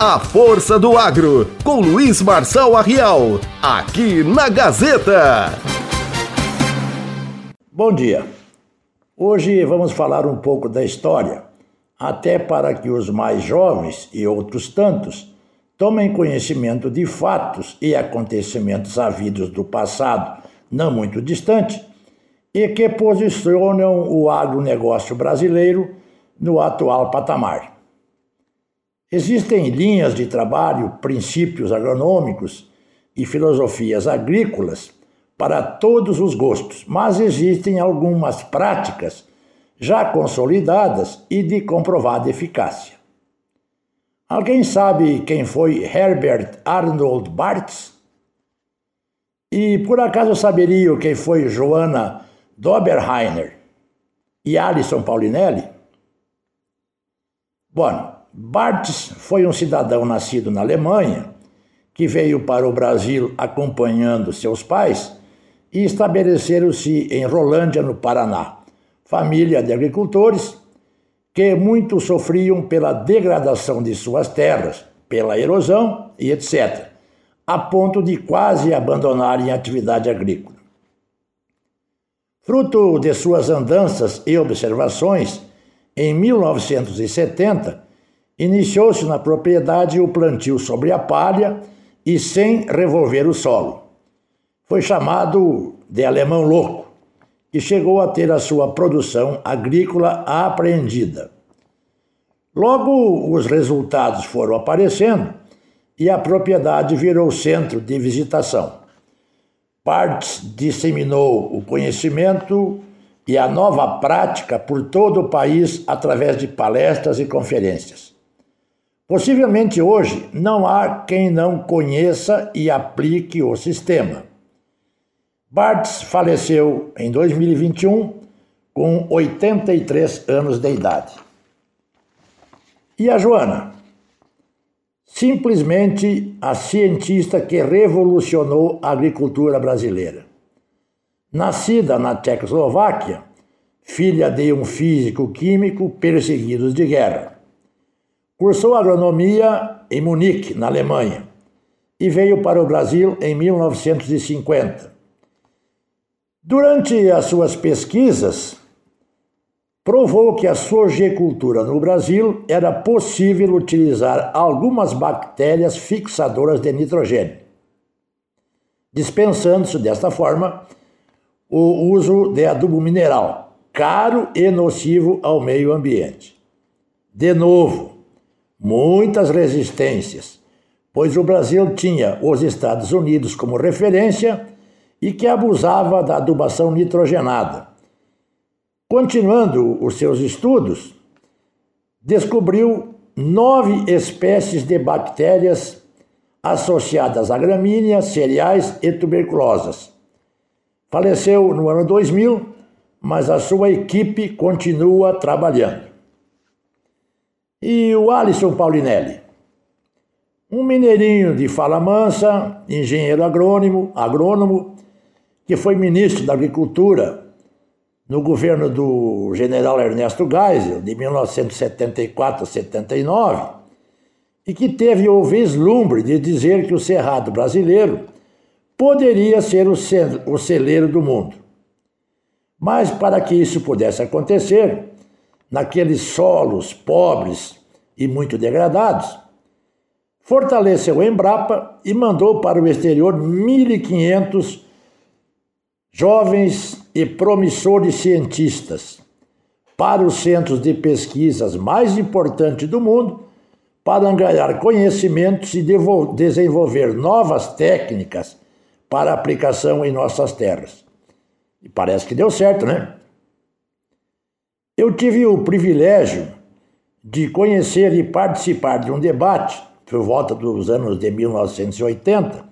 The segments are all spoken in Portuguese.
A Força do Agro, com Luiz Marçal Arrial, aqui na Gazeta. Bom dia. Hoje vamos falar um pouco da história, até para que os mais jovens e outros tantos tomem conhecimento de fatos e acontecimentos havidos do passado não muito distante e que posicionam o agronegócio brasileiro no atual patamar. Existem linhas de trabalho, princípios agronômicos e filosofias agrícolas para todos os gostos, mas existem algumas práticas já consolidadas e de comprovada eficácia. Alguém sabe quem foi Herbert Arnold Bartz? E por acaso saberiam quem foi Joana Doberheiner e Alison Paulinelli? Bom, Bartz foi um cidadão nascido na Alemanha que veio para o Brasil acompanhando seus pais e estabeleceram-se em Rolândia, no Paraná, família de agricultores que muito sofriam pela degradação de suas terras, pela erosão e etc., a ponto de quase abandonarem a atividade agrícola. Fruto de suas andanças e observações, em 1970, Iniciou-se na propriedade o plantio sobre a palha e sem revolver o solo. Foi chamado de alemão louco e chegou a ter a sua produção agrícola apreendida. Logo, os resultados foram aparecendo e a propriedade virou centro de visitação. Partes disseminou o conhecimento e a nova prática por todo o país através de palestras e conferências. Possivelmente hoje não há quem não conheça e aplique o sistema. Bartz faleceu em 2021 com 83 anos de idade. E a Joana? Simplesmente a cientista que revolucionou a agricultura brasileira. Nascida na Tchecoslováquia, filha de um físico químico perseguido de guerra. Cursou agronomia em Munique, na Alemanha, e veio para o Brasil em 1950. Durante as suas pesquisas, provou que a sojicultura no Brasil era possível utilizar algumas bactérias fixadoras de nitrogênio, dispensando-se desta forma o uso de adubo mineral, caro e nocivo ao meio ambiente. De novo, muitas resistências, pois o Brasil tinha os Estados Unidos como referência e que abusava da adubação nitrogenada. Continuando os seus estudos, descobriu nove espécies de bactérias associadas a gramíneas, cereais e tuberculosas. Faleceu no ano 2000, mas a sua equipe continua trabalhando. E o Alisson Paulinelli? Um mineirinho de fala mansa, engenheiro agrônomo, agrônomo, que foi ministro da Agricultura no governo do general Ernesto Geisel, de 1974 a 79, e que teve o vislumbre de dizer que o cerrado brasileiro poderia ser o celeiro do mundo. Mas para que isso pudesse acontecer, naqueles solos pobres e muito degradados, fortaleceu a Embrapa e mandou para o exterior 1.500 jovens e promissores cientistas para os centros de pesquisas mais importantes do mundo para angariar conhecimentos e desenvolver novas técnicas para aplicação em nossas terras. E parece que deu certo, né? Eu tive o privilégio de conhecer e participar de um debate, por volta dos anos de 1980,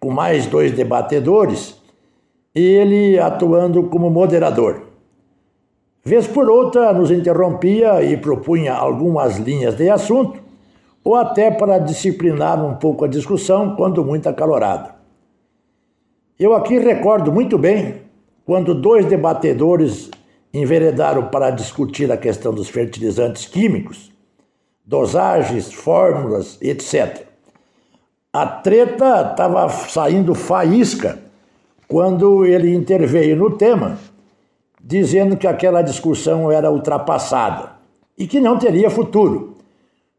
com mais dois debatedores, e ele atuando como moderador. Vez por outra, nos interrompia e propunha algumas linhas de assunto, ou até para disciplinar um pouco a discussão, quando muito acalorada. Eu aqui recordo muito bem quando dois debatedores enveredaram para discutir a questão dos fertilizantes químicos, dosagens, fórmulas, etc. A treta estava saindo faísca quando ele interveio no tema, dizendo que aquela discussão era ultrapassada e que não teria futuro,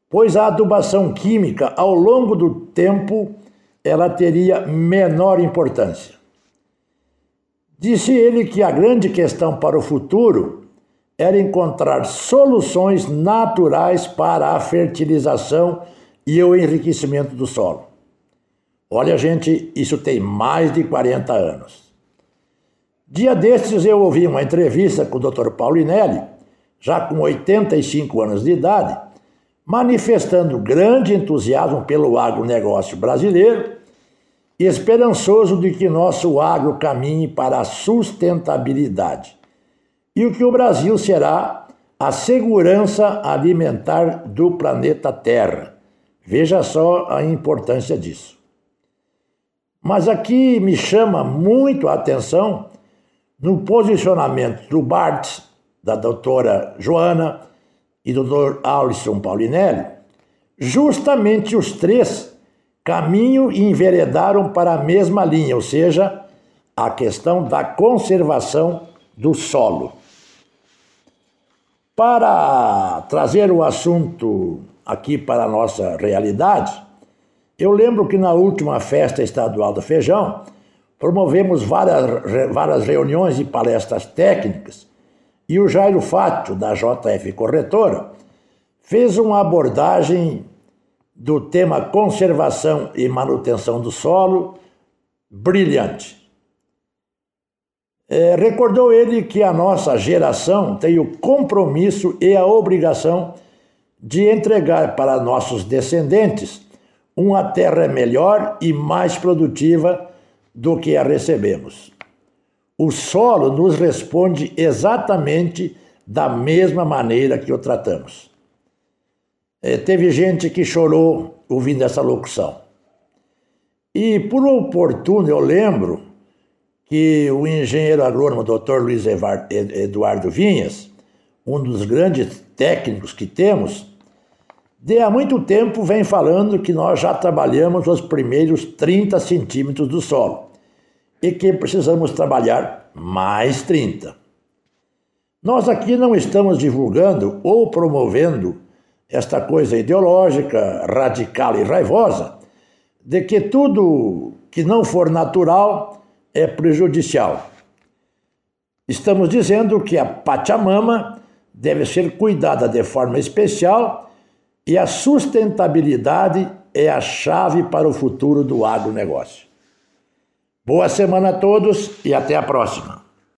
pois a adubação química, ao longo do tempo, ela teria menor importância. Disse ele que a grande questão para o futuro era encontrar soluções naturais para a fertilização e o enriquecimento do solo. Olha, gente, isso tem mais de 40 anos. Dia destes eu ouvi uma entrevista com o Dr. Paulinelli, já com 85 anos de idade, manifestando grande entusiasmo pelo agronegócio brasileiro esperançoso de que nosso agro caminhe para a sustentabilidade e o que o Brasil será a segurança alimentar do planeta Terra. Veja só a importância disso. Mas aqui me chama muito a atenção no posicionamento do Bart, da doutora Joana e do doutor Alisson Paulinelli, justamente os três caminham e enveredaram para a mesma linha, ou seja, a questão da conservação do solo. Para trazer o assunto aqui para a nossa realidade, eu lembro que na última festa estadual do feijão, promovemos várias, várias reuniões e palestras técnicas e o Jairo Fátio, da JF Corretora, fez uma abordagem do tema conservação e manutenção do solo brilhante. É, recordou ele que a nossa geração tem o compromisso e a obrigação de entregar para nossos descendentes uma terra melhor e mais produtiva do que a recebemos. O solo nos responde exatamente da mesma maneira que o tratamos. É, teve gente que chorou ouvindo essa locução. E por oportuno eu lembro que o engenheiro agrônomo Dr. Luiz Eduardo Vinhas, um dos grandes técnicos que temos, de há muito tempo vem falando que nós já trabalhamos os primeiros 30 centímetros do solo e que precisamos trabalhar mais 30. Nós aqui não estamos divulgando ou promovendo esta coisa ideológica, radical e raivosa de que tudo que não for natural é prejudicial. Estamos dizendo que a Pachamama deve ser cuidada de forma especial e a sustentabilidade é a chave para o futuro do agronegócio. Boa semana a todos e até a próxima.